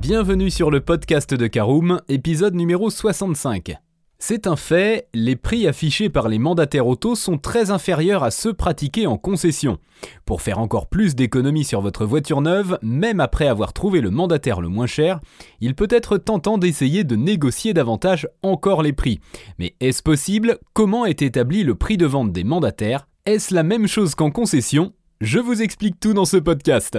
Bienvenue sur le podcast de Caroom, épisode numéro 65. C'est un fait, les prix affichés par les mandataires auto sont très inférieurs à ceux pratiqués en concession. Pour faire encore plus d'économies sur votre voiture neuve, même après avoir trouvé le mandataire le moins cher, il peut être tentant d'essayer de négocier davantage encore les prix. Mais est-ce possible? Comment est établi le prix de vente des mandataires? Est-ce la même chose qu'en concession? Je vous explique tout dans ce podcast.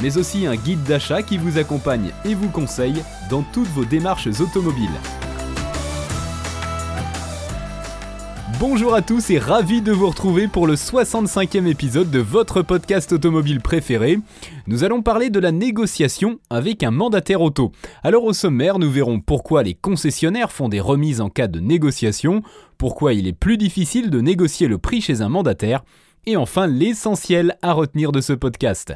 mais aussi un guide d'achat qui vous accompagne et vous conseille dans toutes vos démarches automobiles. Bonjour à tous et ravi de vous retrouver pour le 65e épisode de votre podcast automobile préféré. Nous allons parler de la négociation avec un mandataire auto. Alors au sommaire, nous verrons pourquoi les concessionnaires font des remises en cas de négociation, pourquoi il est plus difficile de négocier le prix chez un mandataire, et enfin l'essentiel à retenir de ce podcast.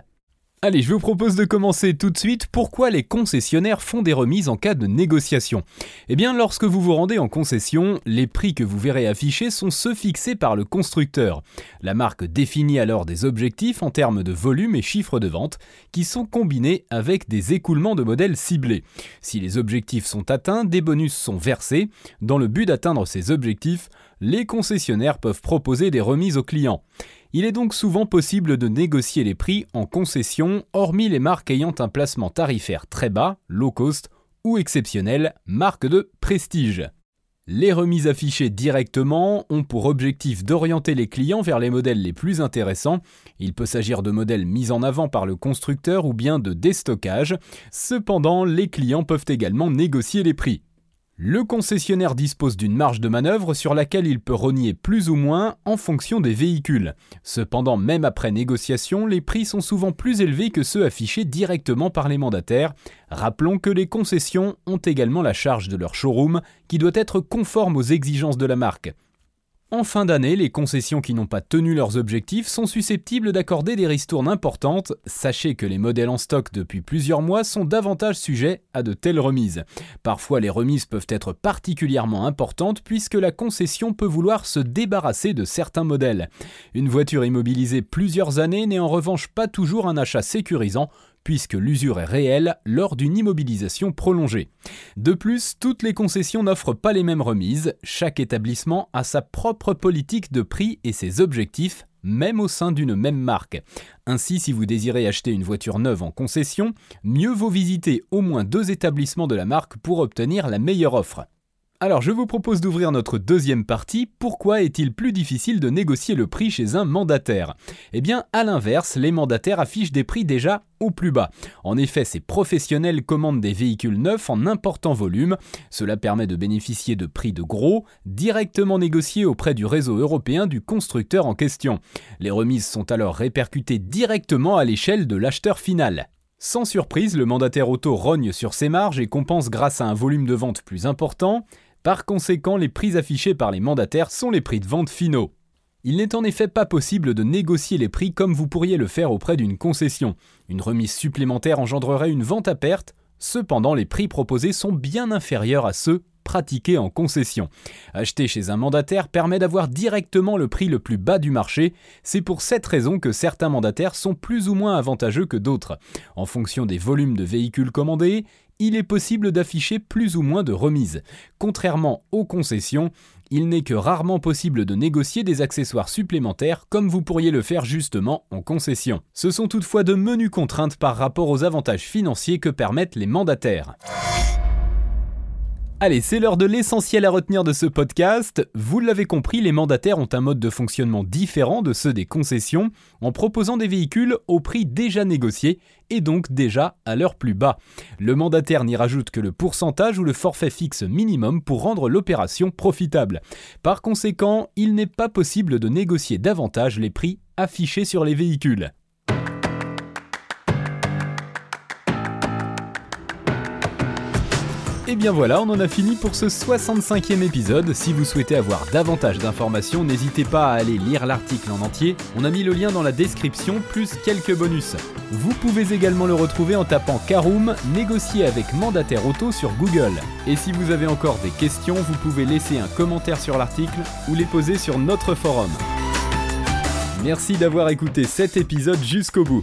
Allez, je vous propose de commencer tout de suite. Pourquoi les concessionnaires font des remises en cas de négociation? Eh bien, lorsque vous vous rendez en concession, les prix que vous verrez affichés sont ceux fixés par le constructeur. La marque définit alors des objectifs en termes de volume et chiffre de vente qui sont combinés avec des écoulements de modèles ciblés. Si les objectifs sont atteints, des bonus sont versés. Dans le but d'atteindre ces objectifs, les concessionnaires peuvent proposer des remises aux clients. Il est donc souvent possible de négocier les prix en concession, hormis les marques ayant un placement tarifaire très bas, low cost, ou exceptionnel, marque de prestige. Les remises affichées directement ont pour objectif d'orienter les clients vers les modèles les plus intéressants. Il peut s'agir de modèles mis en avant par le constructeur ou bien de déstockage. Cependant, les clients peuvent également négocier les prix. Le concessionnaire dispose d'une marge de manœuvre sur laquelle il peut renier plus ou moins en fonction des véhicules. Cependant, même après négociation, les prix sont souvent plus élevés que ceux affichés directement par les mandataires. Rappelons que les concessions ont également la charge de leur showroom qui doit être conforme aux exigences de la marque. En fin d'année, les concessions qui n'ont pas tenu leurs objectifs sont susceptibles d'accorder des ristournes importantes. Sachez que les modèles en stock depuis plusieurs mois sont davantage sujets à de telles remises. Parfois, les remises peuvent être particulièrement importantes puisque la concession peut vouloir se débarrasser de certains modèles. Une voiture immobilisée plusieurs années n'est en revanche pas toujours un achat sécurisant puisque l'usure est réelle lors d'une immobilisation prolongée. De plus, toutes les concessions n'offrent pas les mêmes remises, chaque établissement a sa propre politique de prix et ses objectifs, même au sein d'une même marque. Ainsi, si vous désirez acheter une voiture neuve en concession, mieux vaut visiter au moins deux établissements de la marque pour obtenir la meilleure offre. Alors je vous propose d'ouvrir notre deuxième partie. Pourquoi est-il plus difficile de négocier le prix chez un mandataire? Eh bien, à l'inverse, les mandataires affichent des prix déjà au plus bas. En effet, ces professionnels commandent des véhicules neufs en important volume. Cela permet de bénéficier de prix de gros, directement négociés auprès du réseau européen du constructeur en question. Les remises sont alors répercutées directement à l'échelle de l'acheteur final. Sans surprise, le mandataire auto rogne sur ses marges et compense grâce à un volume de vente plus important. Par conséquent, les prix affichés par les mandataires sont les prix de vente finaux. Il n'est en effet pas possible de négocier les prix comme vous pourriez le faire auprès d'une concession. Une remise supplémentaire engendrerait une vente à perte, cependant les prix proposés sont bien inférieurs à ceux pratiqués en concession. Acheter chez un mandataire permet d'avoir directement le prix le plus bas du marché, c'est pour cette raison que certains mandataires sont plus ou moins avantageux que d'autres. En fonction des volumes de véhicules commandés, il est possible d'afficher plus ou moins de remises. Contrairement aux concessions, il n'est que rarement possible de négocier des accessoires supplémentaires comme vous pourriez le faire justement en concession. Ce sont toutefois de menues contraintes par rapport aux avantages financiers que permettent les mandataires. Allez, c'est l'heure de l'essentiel à retenir de ce podcast. Vous l'avez compris, les mandataires ont un mode de fonctionnement différent de ceux des concessions, en proposant des véhicules au prix déjà négocié et donc déjà à leur plus bas. Le mandataire n'y rajoute que le pourcentage ou le forfait fixe minimum pour rendre l'opération profitable. Par conséquent, il n'est pas possible de négocier davantage les prix affichés sur les véhicules. Et bien voilà, on en a fini pour ce 65e épisode. Si vous souhaitez avoir davantage d'informations, n'hésitez pas à aller lire l'article en entier. On a mis le lien dans la description, plus quelques bonus. Vous pouvez également le retrouver en tapant Caroom, négocier avec mandataire auto sur Google. Et si vous avez encore des questions, vous pouvez laisser un commentaire sur l'article ou les poser sur notre forum. Merci d'avoir écouté cet épisode jusqu'au bout.